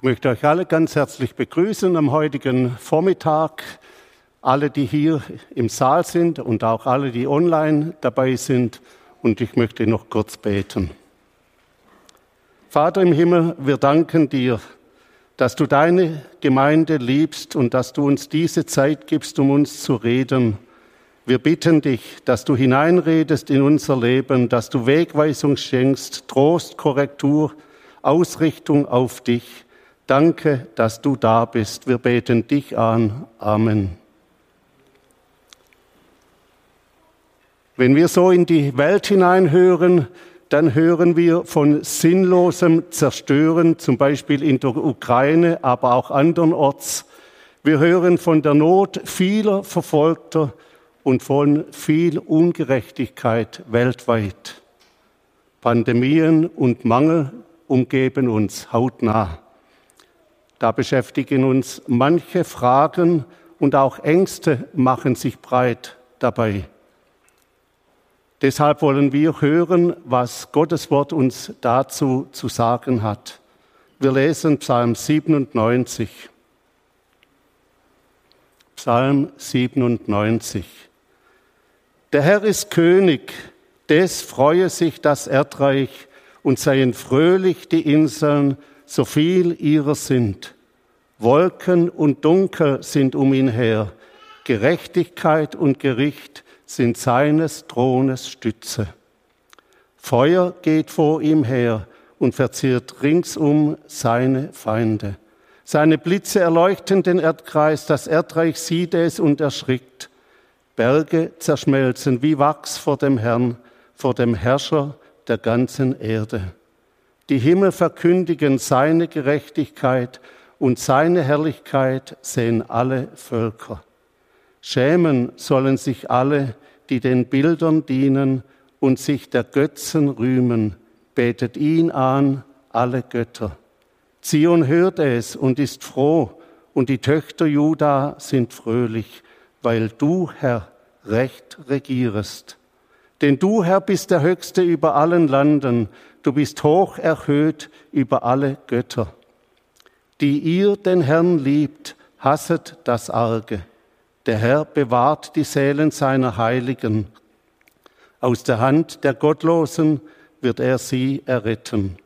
Ich möchte euch alle ganz herzlich begrüßen am heutigen Vormittag. Alle, die hier im Saal sind und auch alle, die online dabei sind. Und ich möchte noch kurz beten. Vater im Himmel, wir danken dir, dass du deine Gemeinde liebst und dass du uns diese Zeit gibst, um uns zu reden. Wir bitten dich, dass du hineinredest in unser Leben, dass du Wegweisung schenkst, Trost, Korrektur, Ausrichtung auf dich. Danke, dass du da bist. Wir beten dich an. Amen. Wenn wir so in die Welt hineinhören, dann hören wir von sinnlosem Zerstören, zum Beispiel in der Ukraine, aber auch andernorts. Wir hören von der Not vieler Verfolgter und von viel Ungerechtigkeit weltweit. Pandemien und Mangel umgeben uns hautnah. Da beschäftigen uns manche Fragen und auch Ängste machen sich breit dabei. Deshalb wollen wir hören, was Gottes Wort uns dazu zu sagen hat. Wir lesen Psalm 97. Psalm 97. Der Herr ist König, des freue sich das Erdreich und seien fröhlich die Inseln, so viel ihrer sind. Wolken und Dunkel sind um ihn her, Gerechtigkeit und Gericht sind seines Thrones Stütze. Feuer geht vor ihm her und verzehrt ringsum seine Feinde. Seine Blitze erleuchten den Erdkreis, das Erdreich sieht es und erschrickt. Berge zerschmelzen wie Wachs vor dem Herrn, vor dem Herrscher der ganzen Erde. Die Himmel verkündigen seine Gerechtigkeit und seine Herrlichkeit sehen alle Völker. Schämen sollen sich alle, die den Bildern dienen und sich der Götzen rühmen. Betet ihn an, alle Götter. Zion hört es und ist froh, und die Töchter Juda sind fröhlich, weil du, Herr, recht regierest. Denn du, Herr, bist der Höchste über allen Landen, du bist hoch erhöht über alle Götter. Die ihr den Herrn liebt, hasset das Arge. Der Herr bewahrt die Seelen seiner Heiligen. Aus der Hand der Gottlosen wird er sie erretten.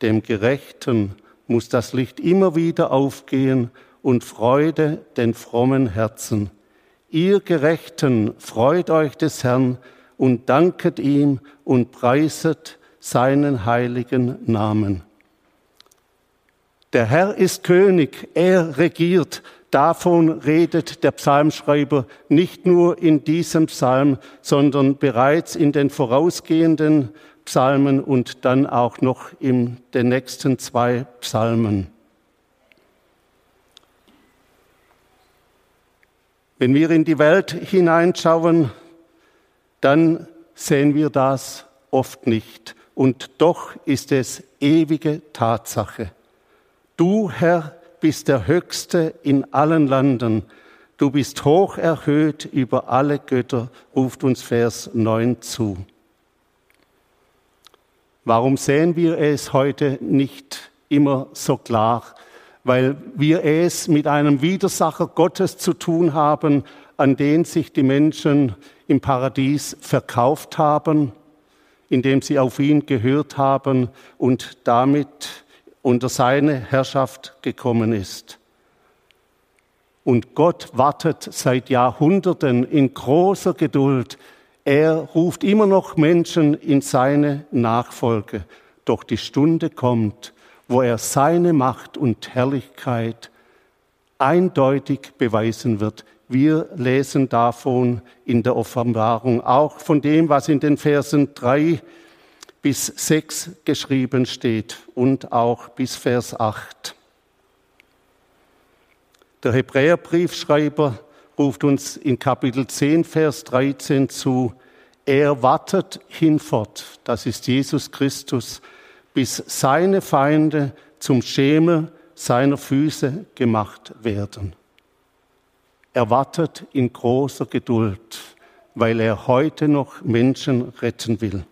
Dem Gerechten muss das Licht immer wieder aufgehen und Freude den frommen Herzen. Ihr Gerechten, freut euch des Herrn, und danket ihm und preiset seinen heiligen Namen. Der Herr ist König, er regiert. Davon redet der Psalmschreiber nicht nur in diesem Psalm, sondern bereits in den vorausgehenden Psalmen und dann auch noch in den nächsten zwei Psalmen. Wenn wir in die Welt hineinschauen, dann sehen wir das oft nicht. Und doch ist es ewige Tatsache. Du, Herr, bist der Höchste in allen Landen. Du bist hoch erhöht über alle Götter, ruft uns Vers 9 zu. Warum sehen wir es heute nicht immer so klar? Weil wir es mit einem Widersacher Gottes zu tun haben, an den sich die Menschen im Paradies verkauft haben, indem sie auf ihn gehört haben und damit unter seine Herrschaft gekommen ist. Und Gott wartet seit Jahrhunderten in großer Geduld. Er ruft immer noch Menschen in seine Nachfolge. Doch die Stunde kommt, wo er seine Macht und Herrlichkeit eindeutig beweisen wird. Wir lesen davon in der Offenbarung, auch von dem, was in den Versen drei bis sechs geschrieben steht und auch bis Vers acht. Der Hebräerbriefschreiber ruft uns in Kapitel 10, Vers 13 zu, er wartet hinfort, das ist Jesus Christus, bis seine Feinde zum Schemel seiner Füße gemacht werden. Er wartet in großer Geduld, weil er heute noch Menschen retten will.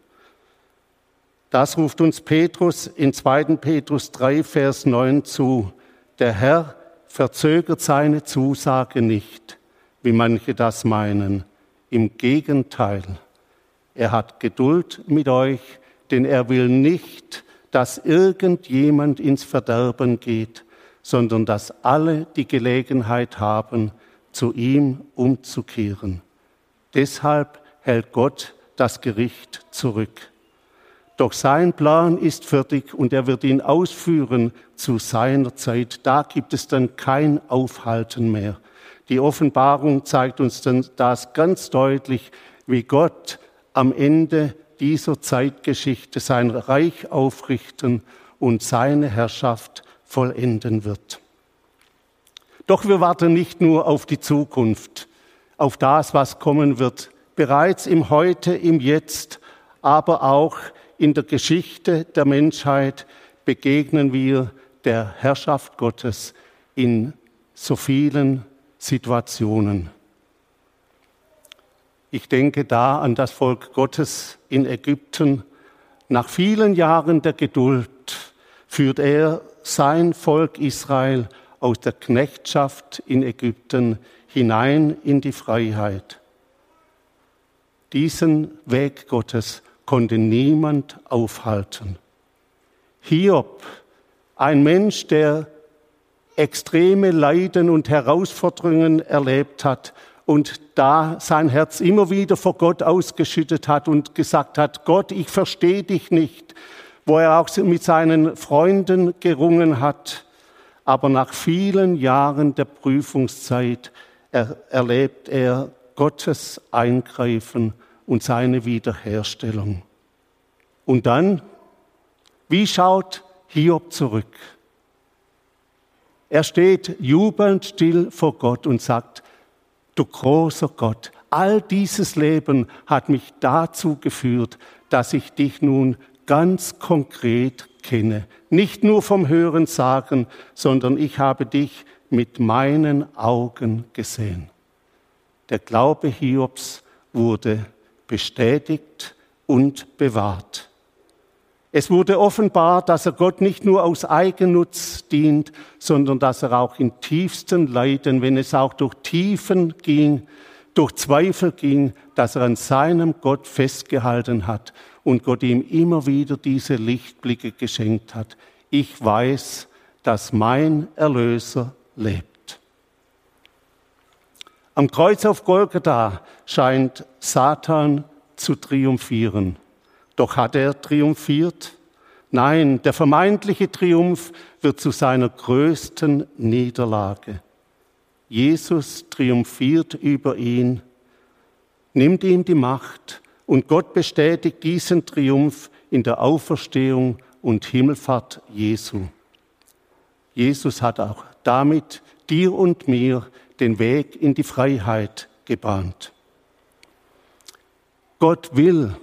Das ruft uns Petrus in 2. Petrus 3, Vers 9 zu. Der Herr verzögert seine Zusage nicht, wie manche das meinen. Im Gegenteil, er hat Geduld mit euch, denn er will nicht, dass irgendjemand ins Verderben geht, sondern dass alle die Gelegenheit haben, zu ihm umzukehren. Deshalb hält Gott das Gericht zurück. Doch sein Plan ist fertig und er wird ihn ausführen zu seiner Zeit. Da gibt es dann kein Aufhalten mehr. Die Offenbarung zeigt uns dann das ganz deutlich, wie Gott am Ende dieser Zeitgeschichte sein Reich aufrichten und seine Herrschaft vollenden wird. Doch wir warten nicht nur auf die Zukunft, auf das, was kommen wird. Bereits im Heute, im Jetzt, aber auch in der Geschichte der Menschheit begegnen wir der Herrschaft Gottes in so vielen Situationen. Ich denke da an das Volk Gottes in Ägypten. Nach vielen Jahren der Geduld führt er sein Volk Israel aus der Knechtschaft in Ägypten hinein in die Freiheit. Diesen Weg Gottes konnte niemand aufhalten. Hiob, ein Mensch, der extreme Leiden und Herausforderungen erlebt hat und da sein Herz immer wieder vor Gott ausgeschüttet hat und gesagt hat, Gott, ich verstehe dich nicht, wo er auch mit seinen Freunden gerungen hat. Aber nach vielen Jahren der Prüfungszeit er, erlebt er Gottes Eingreifen und seine Wiederherstellung. Und dann, wie schaut Hiob zurück? Er steht jubelnd still vor Gott und sagt, du großer Gott, all dieses Leben hat mich dazu geführt, dass ich dich nun ganz konkret kenne. Nicht nur vom Hören sagen, sondern ich habe dich mit meinen Augen gesehen. Der Glaube Hiobs wurde bestätigt und bewahrt. Es wurde offenbar, dass er Gott nicht nur aus Eigennutz dient, sondern dass er auch in tiefsten Leiden, wenn es auch durch Tiefen ging, durch Zweifel ging, dass er an seinem Gott festgehalten hat und Gott ihm immer wieder diese Lichtblicke geschenkt hat. Ich weiß, dass mein Erlöser lebt. Am Kreuz auf Golgatha scheint Satan zu triumphieren. Doch hat er triumphiert? Nein, der vermeintliche Triumph wird zu seiner größten Niederlage. Jesus triumphiert über ihn, nimmt ihm die Macht und Gott bestätigt diesen Triumph in der Auferstehung und Himmelfahrt Jesu. Jesus hat auch damit dir und mir den Weg in die Freiheit gebahnt. Gott will,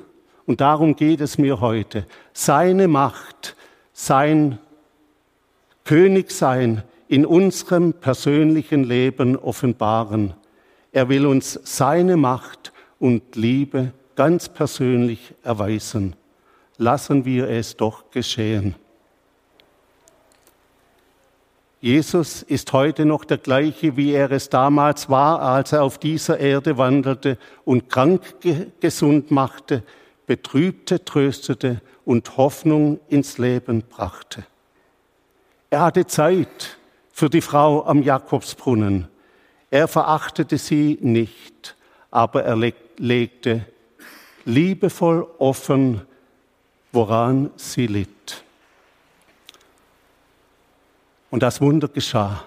und darum geht es mir heute, seine Macht, sein Königsein in unserem persönlichen Leben offenbaren. Er will uns seine Macht und Liebe ganz persönlich erweisen. Lassen wir es doch geschehen. Jesus ist heute noch der gleiche, wie er es damals war, als er auf dieser Erde wandelte und krank gesund machte, betrübte tröstete und Hoffnung ins Leben brachte. Er hatte Zeit für die Frau am Jakobsbrunnen. Er verachtete sie nicht, aber er legte liebevoll offen, woran sie litt. Und das Wunder geschah.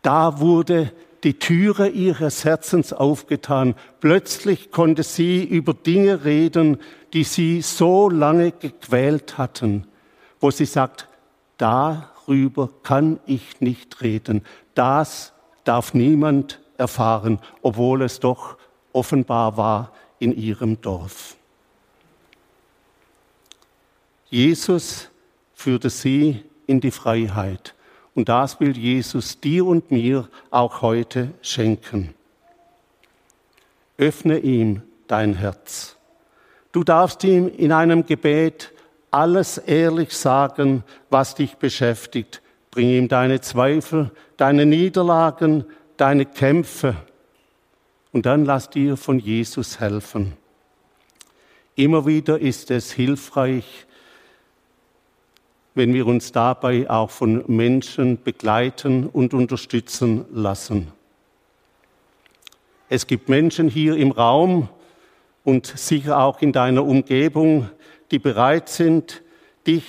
Da wurde die Türe ihres Herzens aufgetan. Plötzlich konnte sie über Dinge reden, die sie so lange gequält hatten, wo sie sagt, darüber kann ich nicht reden. Das darf niemand erfahren, obwohl es doch offenbar war in ihrem Dorf. Jesus führte sie in die Freiheit. Und das will Jesus dir und mir auch heute schenken. Öffne ihm dein Herz. Du darfst ihm in einem Gebet alles ehrlich sagen, was dich beschäftigt. Bring ihm deine Zweifel, deine Niederlagen, deine Kämpfe. Und dann lass dir von Jesus helfen. Immer wieder ist es hilfreich, wenn wir uns dabei auch von Menschen begleiten und unterstützen lassen. Es gibt Menschen hier im Raum und sicher auch in deiner Umgebung, die bereit sind, dich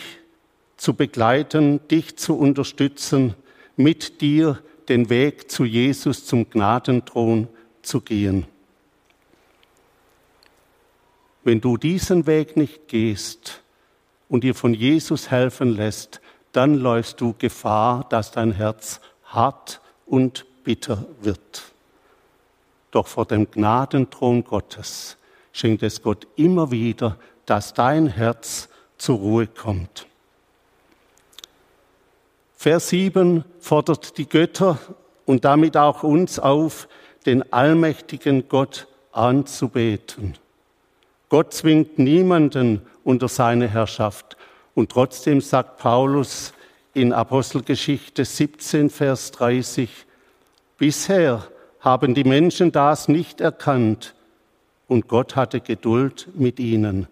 zu begleiten, dich zu unterstützen, mit dir den Weg zu Jesus, zum Gnadenthron zu gehen. Wenn du diesen Weg nicht gehst und dir von Jesus helfen lässt, dann läufst du Gefahr, dass dein Herz hart und bitter wird. Doch vor dem Gnadenthron Gottes schenkt es Gott immer wieder, dass dein Herz zur Ruhe kommt. Vers 7 fordert die Götter und damit auch uns auf, den allmächtigen Gott anzubeten. Gott zwingt niemanden unter seine Herrschaft. Und trotzdem sagt Paulus in Apostelgeschichte 17, Vers 30, bisher haben die Menschen das nicht erkannt und Gott hatte Geduld mit ihnen.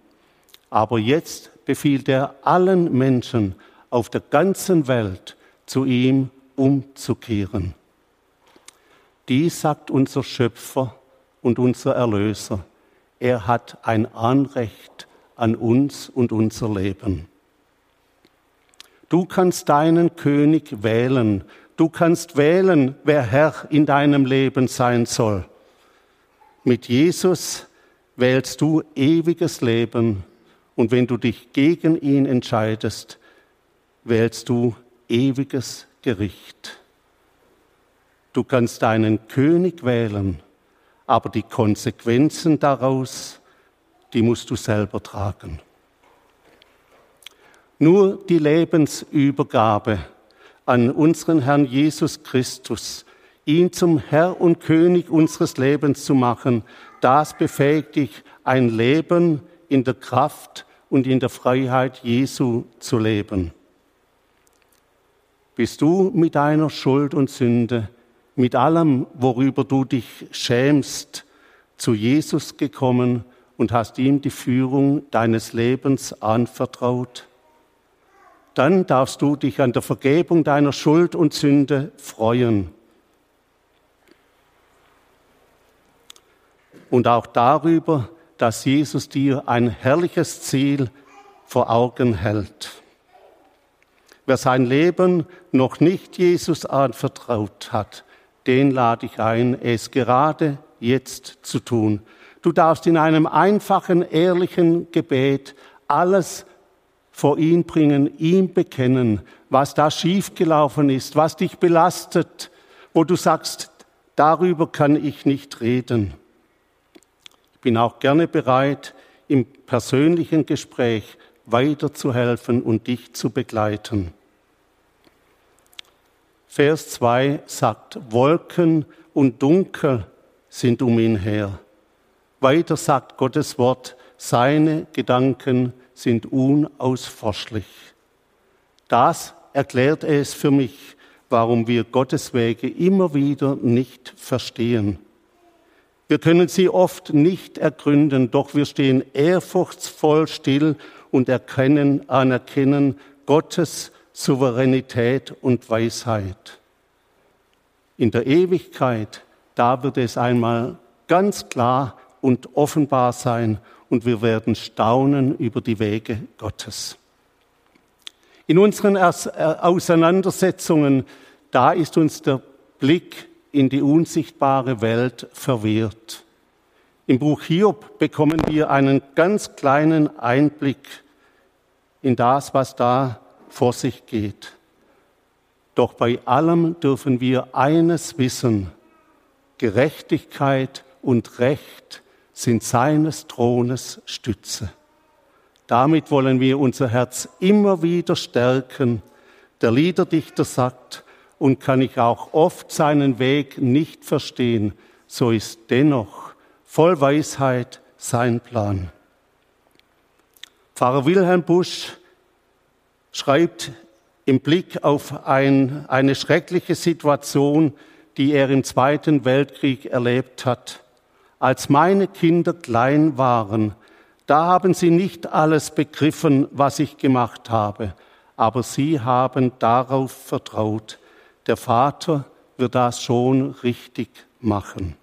Aber jetzt befiehlt er allen Menschen auf der ganzen Welt zu ihm umzukehren. Dies sagt unser Schöpfer und unser Erlöser. Er hat ein Anrecht an uns und unser Leben. Du kannst deinen König wählen. Du kannst wählen, wer Herr in deinem Leben sein soll. Mit Jesus wählst du ewiges Leben und wenn du dich gegen ihn entscheidest, wählst du ewiges Gericht. Du kannst deinen König wählen, aber die Konsequenzen daraus, die musst du selber tragen. Nur die Lebensübergabe an unseren Herrn Jesus Christus, ihn zum Herr und König unseres Lebens zu machen, das befähigt dich, ein Leben in der Kraft und in der Freiheit Jesu zu leben. Bist du mit deiner Schuld und Sünde mit allem, worüber du dich schämst, zu Jesus gekommen und hast ihm die Führung deines Lebens anvertraut? Dann darfst du dich an der Vergebung deiner Schuld und Sünde freuen. Und auch darüber, dass Jesus dir ein herrliches Ziel vor Augen hält. Wer sein Leben noch nicht Jesus anvertraut hat, den lade ich ein, es gerade jetzt zu tun. Du darfst in einem einfachen, ehrlichen Gebet alles vor ihn bringen, ihm bekennen, was da schiefgelaufen ist, was dich belastet, wo du sagst, darüber kann ich nicht reden. Ich bin auch gerne bereit, im persönlichen Gespräch weiterzuhelfen und dich zu begleiten. Vers 2 sagt, Wolken und Dunkel sind um ihn her. Weiter sagt Gottes Wort, seine Gedanken sind unausforschlich. Das erklärt es für mich, warum wir Gottes Wege immer wieder nicht verstehen. Wir können sie oft nicht ergründen, doch wir stehen ehrfurchtsvoll still und erkennen, anerkennen Gottes Souveränität und Weisheit. In der Ewigkeit, da wird es einmal ganz klar und offenbar sein und wir werden staunen über die Wege Gottes. In unseren äh, Auseinandersetzungen, da ist uns der Blick in die unsichtbare Welt verwehrt. Im Buch Hiob bekommen wir einen ganz kleinen Einblick in das, was da vor sich geht. Doch bei allem dürfen wir eines wissen, Gerechtigkeit und Recht sind seines Thrones Stütze. Damit wollen wir unser Herz immer wieder stärken. Der Liederdichter sagt, und kann ich auch oft seinen Weg nicht verstehen, so ist dennoch voll Weisheit sein Plan. Pfarrer Wilhelm Busch schreibt im Blick auf ein, eine schreckliche Situation, die er im Zweiten Weltkrieg erlebt hat. Als meine Kinder klein waren, da haben sie nicht alles begriffen, was ich gemacht habe, aber sie haben darauf vertraut. Der Vater wird das schon richtig machen.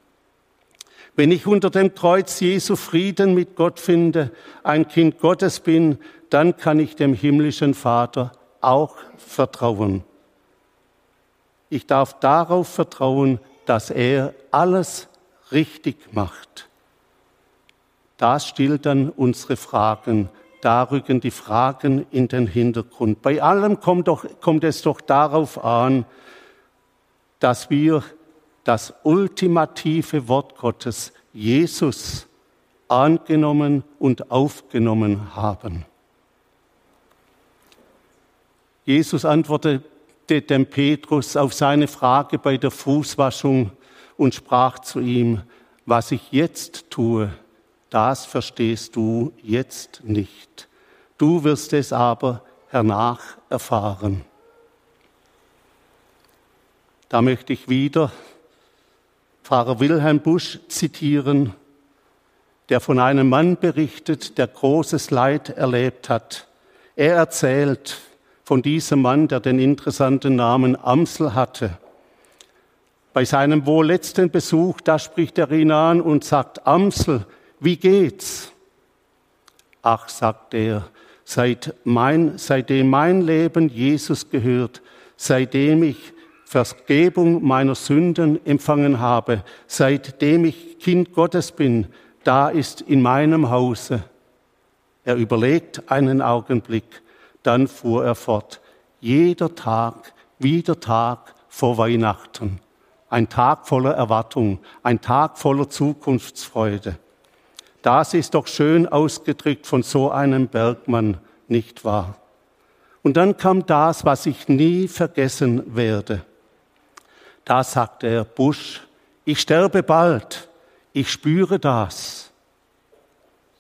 Wenn ich unter dem Kreuz Jesu Frieden mit Gott finde, ein Kind Gottes bin, dann kann ich dem himmlischen Vater auch vertrauen. Ich darf darauf vertrauen, dass er alles richtig macht. Das stillt dann unsere Fragen. Da rücken die Fragen in den Hintergrund. Bei allem kommt, doch, kommt es doch darauf an, dass wir das ultimative Wort Gottes, Jesus, angenommen und aufgenommen haben. Jesus antwortete dem Petrus auf seine Frage bei der Fußwaschung und sprach zu ihm, was ich jetzt tue, das verstehst du jetzt nicht. Du wirst es aber hernach erfahren. Da möchte ich wieder Pfarrer Wilhelm Busch zitieren, der von einem Mann berichtet, der großes Leid erlebt hat. Er erzählt, von diesem Mann, der den interessanten Namen Amsel hatte. Bei seinem wohl letzten Besuch, da spricht er ihn an und sagt, Amsel, wie geht's? Ach, sagt er, seit mein, seitdem mein Leben Jesus gehört, seitdem ich Vergebung meiner Sünden empfangen habe, seitdem ich Kind Gottes bin, da ist in meinem Hause. Er überlegt einen Augenblick, dann fuhr er fort. Jeder Tag, wie der Tag vor Weihnachten. Ein Tag voller Erwartung, ein Tag voller Zukunftsfreude. Das ist doch schön ausgedrückt von so einem Bergmann, nicht wahr? Und dann kam das, was ich nie vergessen werde. Da sagte er, Busch, ich sterbe bald, ich spüre das.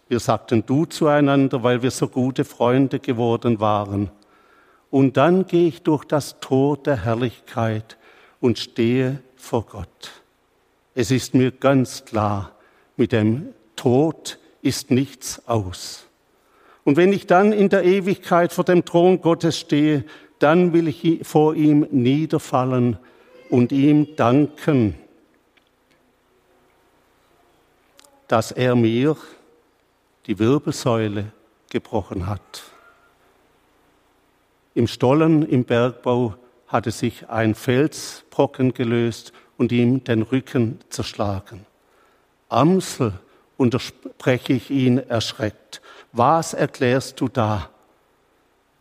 Wir sagten du zueinander, weil wir so gute Freunde geworden waren. Und dann gehe ich durch das Tor der Herrlichkeit und stehe vor Gott. Es ist mir ganz klar, mit dem Tod ist nichts aus. Und wenn ich dann in der Ewigkeit vor dem Thron Gottes stehe, dann will ich vor ihm niederfallen und ihm danken, dass er mir die Wirbelsäule gebrochen hat. Im Stollen im Bergbau hatte sich ein Felsbrocken gelöst und ihm den Rücken zerschlagen. Amsel, unterspreche ich ihn erschreckt, was erklärst du da?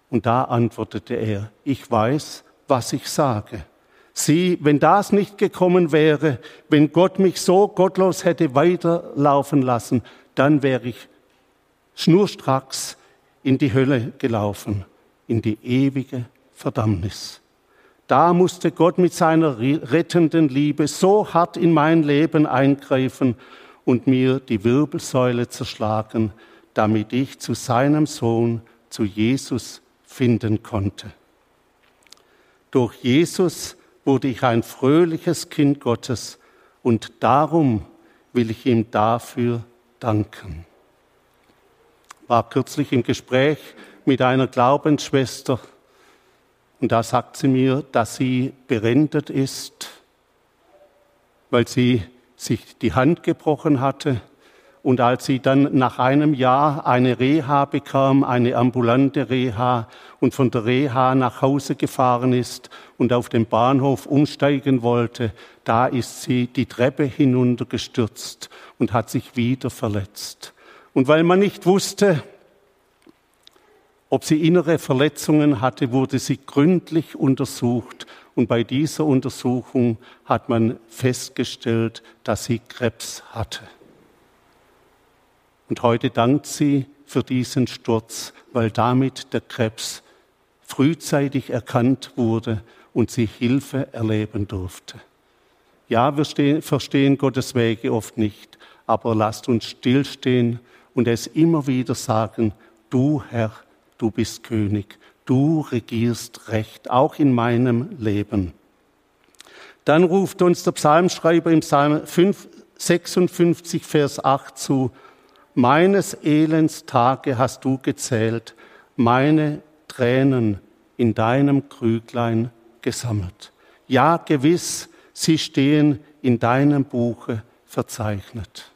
Und da antwortete er, ich weiß, was ich sage. Sieh, wenn das nicht gekommen wäre, wenn Gott mich so gottlos hätte weiterlaufen lassen, dann wäre ich schnurstracks in die Hölle gelaufen, in die ewige Verdammnis. Da musste Gott mit seiner rettenden Liebe so hart in mein Leben eingreifen und mir die Wirbelsäule zerschlagen, damit ich zu seinem Sohn, zu Jesus finden konnte. Durch Jesus wurde ich ein fröhliches Kind Gottes und darum will ich ihm dafür danken war kürzlich im Gespräch mit einer Glaubensschwester und da sagt sie mir, dass sie berendet ist, weil sie sich die Hand gebrochen hatte und als sie dann nach einem Jahr eine Reha bekam, eine ambulante Reha und von der Reha nach Hause gefahren ist und auf dem Bahnhof umsteigen wollte, da ist sie die Treppe hinuntergestürzt und hat sich wieder verletzt. Und weil man nicht wusste, ob sie innere Verletzungen hatte, wurde sie gründlich untersucht. Und bei dieser Untersuchung hat man festgestellt, dass sie Krebs hatte. Und heute dankt sie für diesen Sturz, weil damit der Krebs frühzeitig erkannt wurde und sie Hilfe erleben durfte. Ja, wir verstehen Gottes Wege oft nicht, aber lasst uns stillstehen und es immer wieder sagen, du Herr, du bist König, du regierst recht, auch in meinem Leben. Dann ruft uns der Psalmschreiber im Psalm 5, 56, Vers 8 zu, meines Elends Tage hast du gezählt, meine Tränen in deinem Krüglein gesammelt. Ja, gewiss, sie stehen in deinem Buche verzeichnet.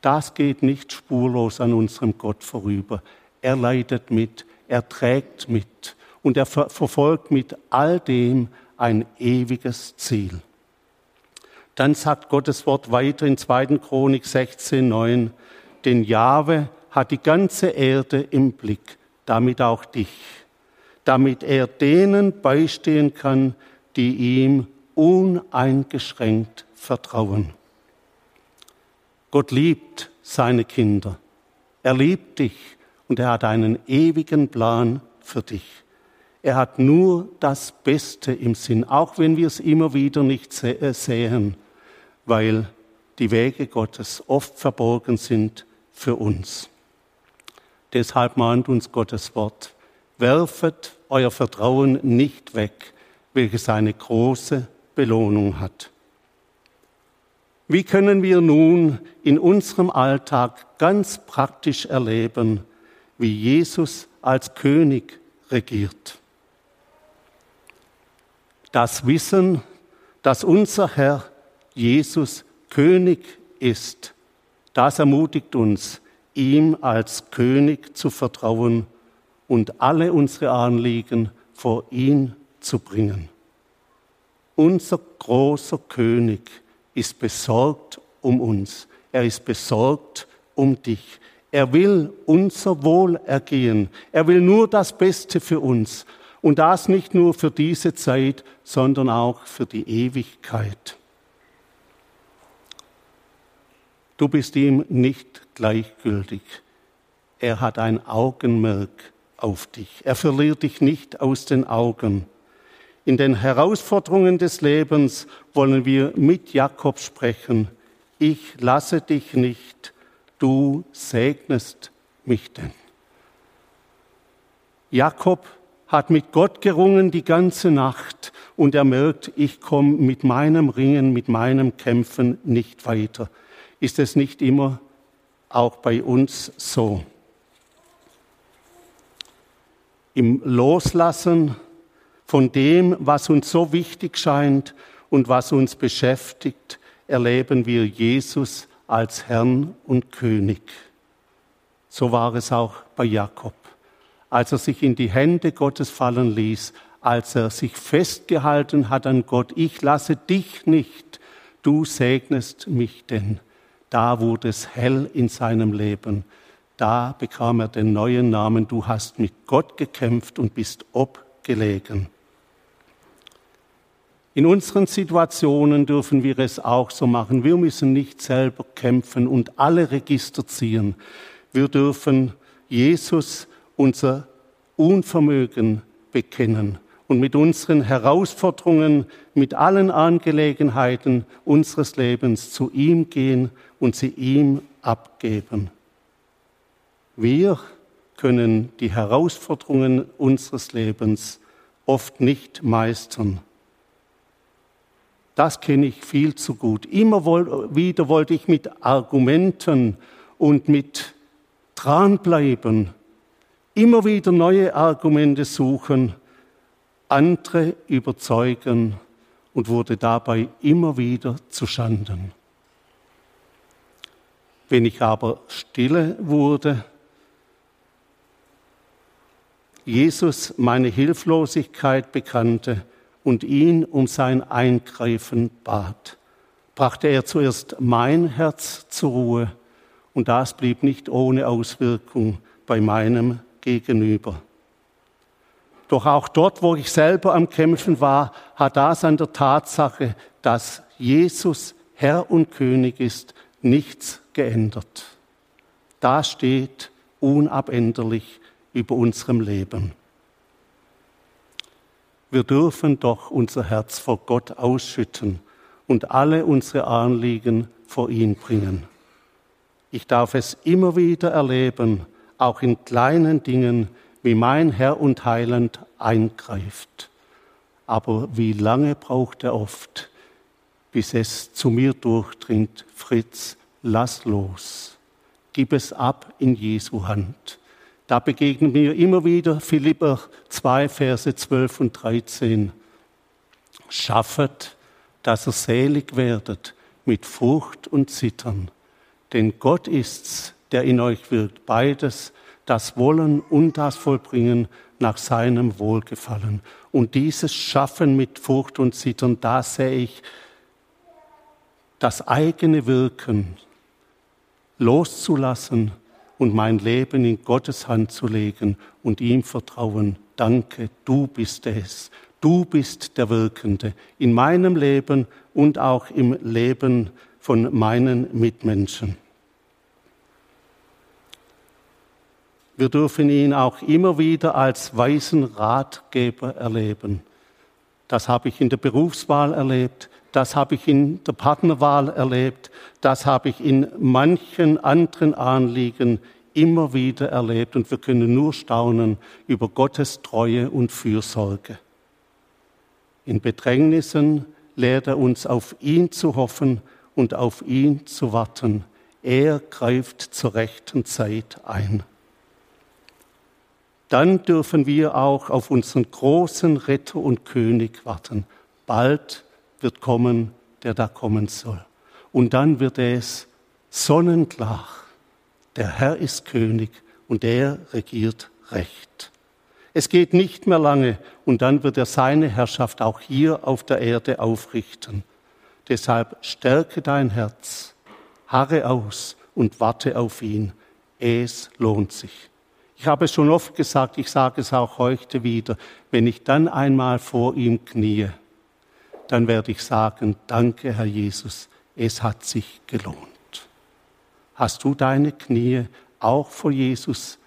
Das geht nicht spurlos an unserem Gott vorüber. Er leidet mit, er trägt mit und er ver verfolgt mit all dem ein ewiges Ziel. Dann sagt Gottes Wort weiter in 2. Chronik 16, 9, denn Jahwe hat die ganze Erde im Blick, damit auch dich, damit er denen beistehen kann, die ihm uneingeschränkt vertrauen. Gott liebt seine Kinder. Er liebt dich und er hat einen ewigen Plan für dich. Er hat nur das Beste im Sinn, auch wenn wir es immer wieder nicht äh, sehen, weil die Wege Gottes oft verborgen sind für uns. Deshalb mahnt uns Gottes Wort, werfet euer Vertrauen nicht weg, welches eine große Belohnung hat. Wie können wir nun in unserem Alltag ganz praktisch erleben, wie Jesus als König regiert? Das Wissen, dass unser Herr Jesus König ist, das ermutigt uns, ihm als König zu vertrauen und alle unsere Anliegen vor ihn zu bringen. Unser großer König ist besorgt um uns. Er ist besorgt um dich. Er will unser Wohlergehen. Er will nur das Beste für uns. Und das nicht nur für diese Zeit, sondern auch für die Ewigkeit. Du bist ihm nicht gleichgültig. Er hat ein Augenmerk auf dich. Er verliert dich nicht aus den Augen. In den Herausforderungen des Lebens wollen wir mit Jakob sprechen. Ich lasse dich nicht, du segnest mich denn. Jakob hat mit Gott gerungen die ganze Nacht und er merkt, ich komme mit meinem Ringen, mit meinem Kämpfen nicht weiter. Ist es nicht immer auch bei uns so? Im Loslassen von dem, was uns so wichtig scheint und was uns beschäftigt, erleben wir Jesus als Herrn und König. So war es auch bei Jakob, als er sich in die Hände Gottes fallen ließ, als er sich festgehalten hat an Gott, ich lasse dich nicht, du segnest mich denn. Da wurde es hell in seinem Leben. Da bekam er den neuen Namen, du hast mit Gott gekämpft und bist obgelegen. In unseren Situationen dürfen wir es auch so machen. Wir müssen nicht selber kämpfen und alle Register ziehen. Wir dürfen Jesus unser Unvermögen bekennen und mit unseren Herausforderungen, mit allen Angelegenheiten unseres Lebens zu ihm gehen und sie ihm abgeben. Wir können die Herausforderungen unseres Lebens oft nicht meistern. Das kenne ich viel zu gut. Immer wieder wollte ich mit Argumenten und mit dranbleiben, immer wieder neue Argumente suchen, andere überzeugen und wurde dabei immer wieder zu Schanden. Wenn ich aber stille wurde, Jesus meine Hilflosigkeit bekannte und ihn um sein Eingreifen bat, brachte er zuerst mein Herz zur Ruhe und das blieb nicht ohne Auswirkung bei meinem Gegenüber. Doch auch dort, wo ich selber am Kämpfen war, hat das an der Tatsache, dass Jesus Herr und König ist, nichts geändert. Da steht unabänderlich über unserem Leben. Wir dürfen doch unser Herz vor Gott ausschütten und alle unsere Anliegen vor ihn bringen. Ich darf es immer wieder erleben, auch in kleinen Dingen, wie mein Herr und Heiland eingreift. Aber wie lange braucht er oft, bis es zu mir durchdringt, Fritz, lass los, gib es ab in Jesu Hand. Da begegnen mir immer wieder Philipper 2, Verse 12 und 13. Schaffet, dass ihr selig werdet mit Furcht und Zittern. Denn Gott ist's, der in euch wirkt, beides, das Wollen und das Vollbringen nach seinem Wohlgefallen. Und dieses Schaffen mit Furcht und Zittern, da sehe ich das eigene Wirken loszulassen und mein Leben in Gottes Hand zu legen und ihm vertrauen. Danke, du bist es. Du bist der Wirkende in meinem Leben und auch im Leben von meinen Mitmenschen. Wir dürfen ihn auch immer wieder als weisen Ratgeber erleben. Das habe ich in der Berufswahl erlebt, das habe ich in der Partnerwahl erlebt, das habe ich in manchen anderen Anliegen immer wieder erlebt und wir können nur staunen über Gottes Treue und Fürsorge. In Bedrängnissen lehrt er uns auf ihn zu hoffen und auf ihn zu warten. Er greift zur rechten Zeit ein. Dann dürfen wir auch auf unseren großen Retter und König warten. Bald wird kommen, der da kommen soll. Und dann wird es sonnenklar. Der Herr ist König und er regiert Recht. Es geht nicht mehr lange und dann wird er seine Herrschaft auch hier auf der Erde aufrichten. Deshalb stärke dein Herz, harre aus und warte auf ihn. Es lohnt sich. Ich habe es schon oft gesagt, ich sage es auch heute wieder, wenn ich dann einmal vor ihm kniee, dann werde ich sagen, danke Herr Jesus, es hat sich gelohnt. Hast du deine Knie auch vor Jesus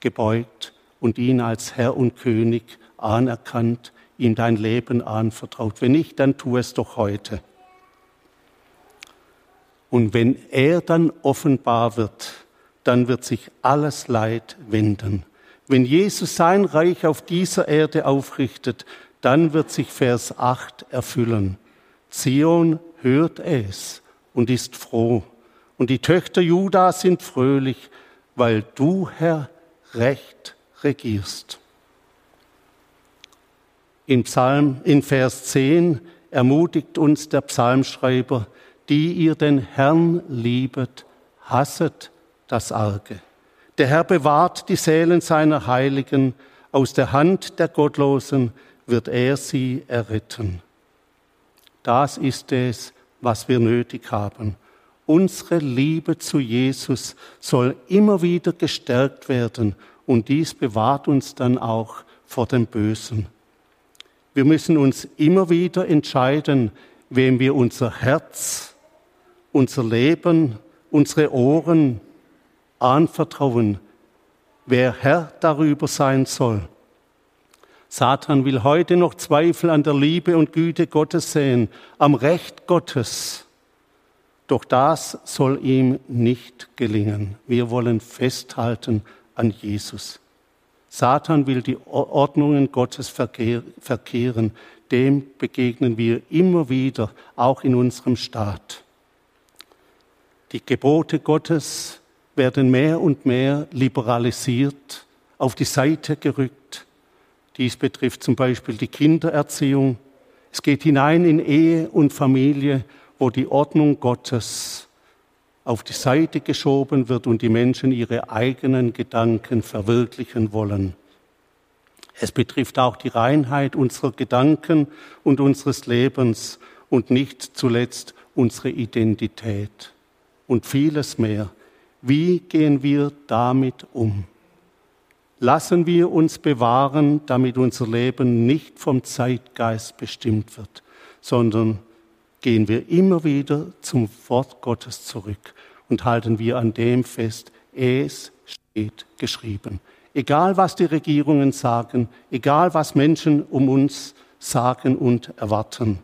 gebeugt und ihn als Herr und König anerkannt, ihm dein Leben anvertraut? Wenn nicht, dann tu es doch heute. Und wenn er dann offenbar wird, dann wird sich alles Leid wenden. Wenn Jesus sein Reich auf dieser Erde aufrichtet, dann wird sich Vers 8 erfüllen. Zion hört es und ist froh. Und die Töchter Juda sind fröhlich, weil du, Herr, recht regierst. In Psalm, in Vers 10 ermutigt uns der Psalmschreiber, die ihr den Herrn liebet, hasset das Arge. Der Herr bewahrt die Seelen seiner Heiligen, aus der Hand der Gottlosen wird er sie erretten. Das ist es, was wir nötig haben. Unsere Liebe zu Jesus soll immer wieder gestärkt werden und dies bewahrt uns dann auch vor dem Bösen. Wir müssen uns immer wieder entscheiden, wem wir unser Herz, unser Leben, unsere Ohren anvertrauen, wer Herr darüber sein soll. Satan will heute noch Zweifel an der Liebe und Güte Gottes sehen, am Recht Gottes. Doch das soll ihm nicht gelingen. Wir wollen festhalten an Jesus. Satan will die Ordnungen Gottes verkehren. Dem begegnen wir immer wieder, auch in unserem Staat. Die Gebote Gottes werden mehr und mehr liberalisiert, auf die Seite gerückt. Dies betrifft zum Beispiel die Kindererziehung. Es geht hinein in Ehe und Familie, wo die Ordnung Gottes auf die Seite geschoben wird und die Menschen ihre eigenen Gedanken verwirklichen wollen. Es betrifft auch die Reinheit unserer Gedanken und unseres Lebens und nicht zuletzt unsere Identität und vieles mehr. Wie gehen wir damit um? Lassen wir uns bewahren, damit unser Leben nicht vom Zeitgeist bestimmt wird, sondern gehen wir immer wieder zum Wort Gottes zurück und halten wir an dem fest, es steht geschrieben. Egal was die Regierungen sagen, egal was Menschen um uns sagen und erwarten.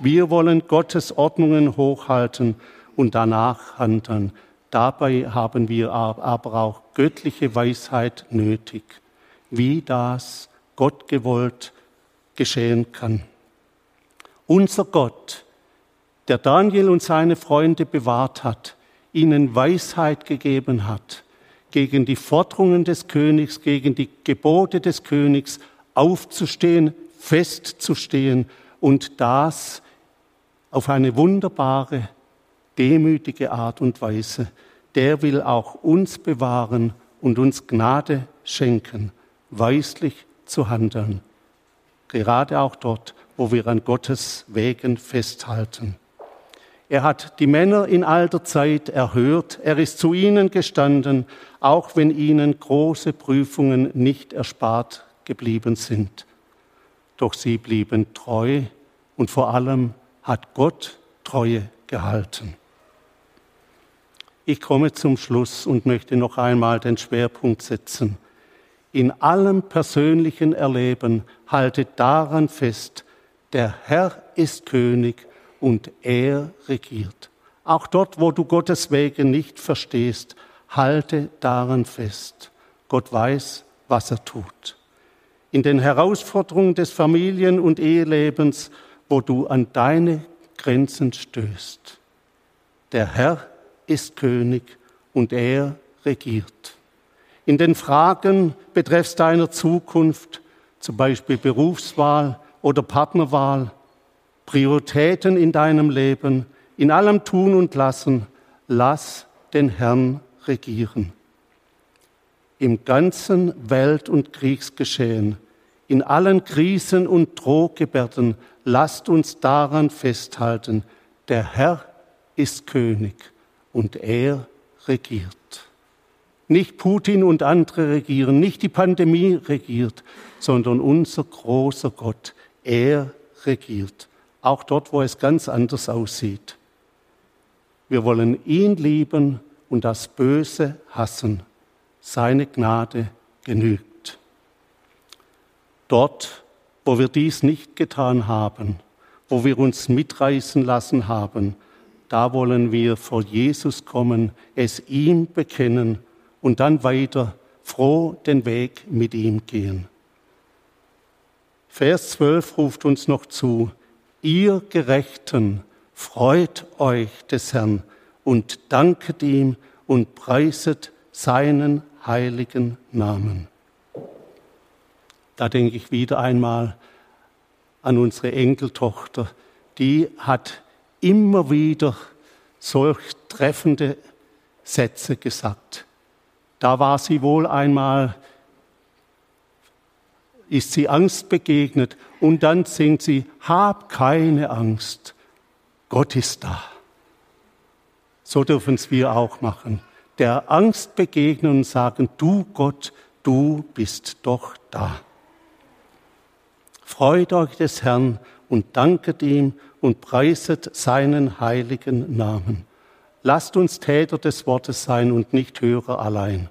Wir wollen Gottes Ordnungen hochhalten und danach handeln. Dabei haben wir aber auch göttliche Weisheit nötig. wie das Gott gewollt geschehen kann. Unser Gott, der Daniel und seine Freunde bewahrt hat, ihnen Weisheit gegeben hat, gegen die Forderungen des Königs, gegen die Gebote des Königs aufzustehen, festzustehen und das auf eine wunderbare, demütige Art und Weise. Der will auch uns bewahren und uns Gnade schenken, weislich zu handeln. Gerade auch dort, wo wir an Gottes Wegen festhalten. Er hat die Männer in alter Zeit erhört, er ist zu ihnen gestanden, auch wenn ihnen große Prüfungen nicht erspart geblieben sind. Doch sie blieben treu und vor allem hat Gott Treue gehalten. Ich komme zum Schluss und möchte noch einmal den Schwerpunkt setzen. In allem persönlichen Erleben haltet daran fest, der Herr ist König und er regiert. Auch dort, wo du Gottes Wege nicht verstehst, halte daran fest. Gott weiß, was er tut. In den Herausforderungen des Familien- und Ehelebens, wo du an deine Grenzen stößt. Der Herr ist König und er regiert. In den Fragen betreffs deiner Zukunft, zum Beispiel Berufswahl oder Partnerwahl, Prioritäten in deinem Leben, in allem Tun und Lassen, lass den Herrn regieren. Im ganzen Welt- und Kriegsgeschehen, in allen Krisen und Drohgebärden, lasst uns daran festhalten, der Herr ist König und er regiert. Nicht Putin und andere regieren, nicht die Pandemie regiert, sondern unser großer Gott, er regiert auch dort, wo es ganz anders aussieht. Wir wollen ihn lieben und das Böse hassen. Seine Gnade genügt. Dort, wo wir dies nicht getan haben, wo wir uns mitreißen lassen haben, da wollen wir vor Jesus kommen, es ihm bekennen und dann weiter froh den Weg mit ihm gehen. Vers 12 ruft uns noch zu, Ihr Gerechten, freut euch des Herrn und danket ihm und preiset seinen heiligen Namen. Da denke ich wieder einmal an unsere Enkeltochter, die hat immer wieder solch treffende Sätze gesagt. Da war sie wohl einmal ist sie Angst begegnet und dann singt sie, hab keine Angst, Gott ist da. So dürfen es wir auch machen. Der Angst begegnen und sagen, du Gott, du bist doch da. Freut euch des Herrn und danket ihm und preiset seinen heiligen Namen. Lasst uns Täter des Wortes sein und nicht Hörer allein.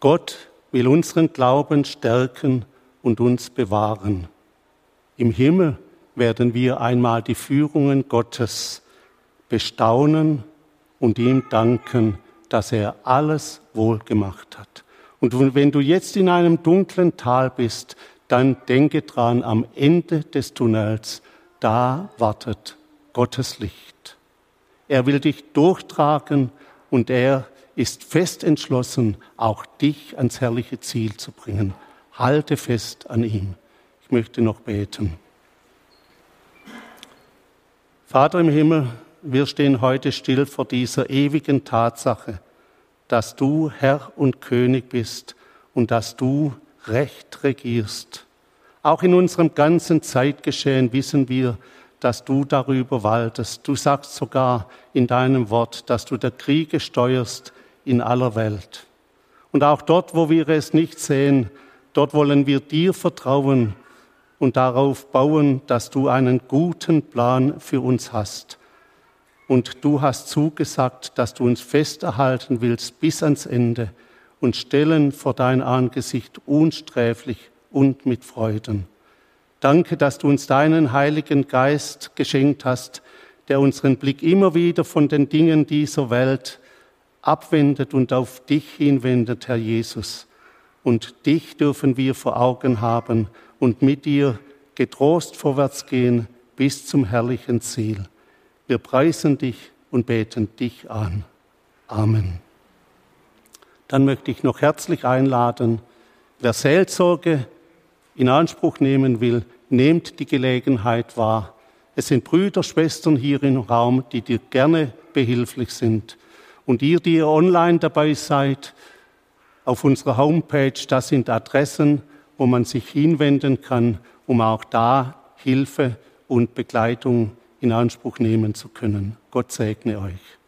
Gott will unseren Glauben stärken und uns bewahren. Im Himmel werden wir einmal die Führungen Gottes bestaunen und ihm danken, dass er alles wohl gemacht hat. Und wenn du jetzt in einem dunklen Tal bist, dann denke dran, am Ende des Tunnels, da wartet Gottes Licht. Er will dich durchtragen und er ist fest entschlossen, auch dich ans herrliche Ziel zu bringen. Halte fest an ihm. Ich möchte noch beten. Vater im Himmel, wir stehen heute still vor dieser ewigen Tatsache, dass du Herr und König bist und dass du Recht regierst. Auch in unserem ganzen Zeitgeschehen wissen wir, dass du darüber waltest. Du sagst sogar in deinem Wort, dass du der Kriege steuerst, in aller Welt. Und auch dort, wo wir es nicht sehen, dort wollen wir dir vertrauen und darauf bauen, dass du einen guten Plan für uns hast. Und du hast zugesagt, dass du uns festerhalten willst bis ans Ende und stellen vor dein Angesicht unsträflich und mit Freuden. Danke, dass du uns deinen Heiligen Geist geschenkt hast, der unseren Blick immer wieder von den Dingen dieser Welt abwendet und auf dich hinwendet, Herr Jesus. Und dich dürfen wir vor Augen haben und mit dir getrost vorwärts gehen bis zum herrlichen Ziel. Wir preisen dich und beten dich an. Amen. Dann möchte ich noch herzlich einladen, wer Seelsorge in Anspruch nehmen will, nehmt die Gelegenheit wahr. Es sind Brüder, Schwestern hier im Raum, die dir gerne behilflich sind. Und ihr, die online dabei seid, auf unserer Homepage, das sind Adressen, wo man sich hinwenden kann, um auch da Hilfe und Begleitung in Anspruch nehmen zu können. Gott segne euch.